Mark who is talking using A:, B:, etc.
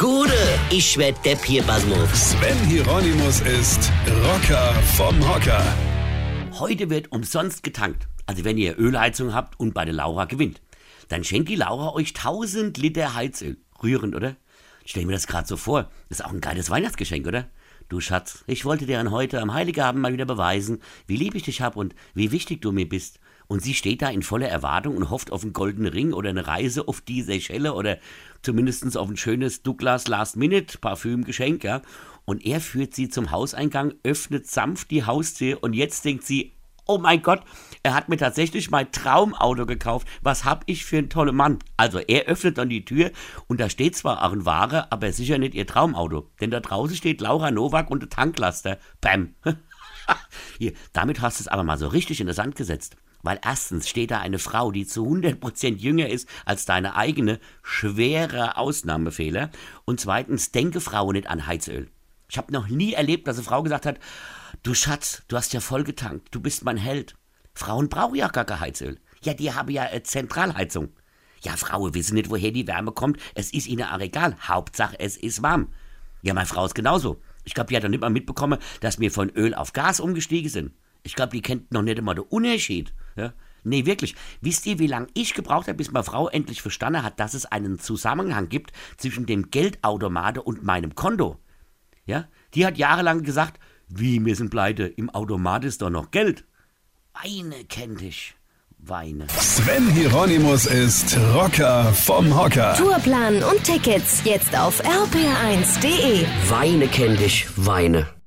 A: Gude, ich werd Depp hier, Basmus.
B: Sven Hieronymus ist Rocker vom Hocker.
C: Heute wird umsonst getankt. Also wenn ihr Ölheizung habt und bei der Laura gewinnt. Dann schenkt die Laura euch 1000 Liter Heizöl. Rührend, oder? Stell mir das gerade so vor. Ist auch ein geiles Weihnachtsgeschenk, oder? Du Schatz, ich wollte dir an heute am Heiligabend mal wieder beweisen, wie lieb ich dich hab und wie wichtig du mir bist. Und sie steht da in voller Erwartung und hofft auf einen goldenen Ring oder eine Reise auf die Seychelle oder zumindest auf ein schönes Douglas Last Minute Parfümgeschenk, ja. Und er führt sie zum Hauseingang, öffnet sanft die Haustür und jetzt denkt sie, oh mein Gott, er hat mir tatsächlich mein Traumauto gekauft. Was hab ich für einen tollen Mann? Also er öffnet dann die Tür und da steht zwar auch ein Ware, aber sicher nicht ihr Traumauto. Denn da draußen steht Laura Nowak und der Tanklaster. Bam. Hier, damit hast du es aber mal so richtig in den Sand gesetzt. Weil erstens steht da eine Frau, die zu 100% jünger ist als deine eigene, schwerer Ausnahmefehler. Und zweitens, denke Frau nicht an Heizöl. Ich habe noch nie erlebt, dass eine Frau gesagt hat, du Schatz, du hast ja voll getankt, du bist mein Held. Frauen brauchen ja gar kein Heizöl. Ja, die haben ja eine Zentralheizung. Ja, Frauen wissen nicht, woher die Wärme kommt. Es ist ihnen auch egal. Hauptsache, es ist warm. Ja, meine Frau ist genauso. Ich glaube, die hat doch nicht mal mitbekommen, dass wir von Öl auf Gas umgestiegen sind. Ich glaube, die kennt noch nicht einmal den Unterschied. Ja? Nee, wirklich. Wisst ihr, wie lange ich gebraucht habe, bis meine Frau endlich verstanden hat, dass es einen Zusammenhang gibt zwischen dem Geldautomate und meinem Konto? Ja? Die hat jahrelang gesagt, wie, wir sind pleite, im Automat ist doch noch Geld. Weine kennt ich. Weine.
B: Sven Hieronymus ist Rocker vom Hocker.
D: Tourplan und Tickets jetzt auf rpr1.de.
A: Weine kenn dich, Weine.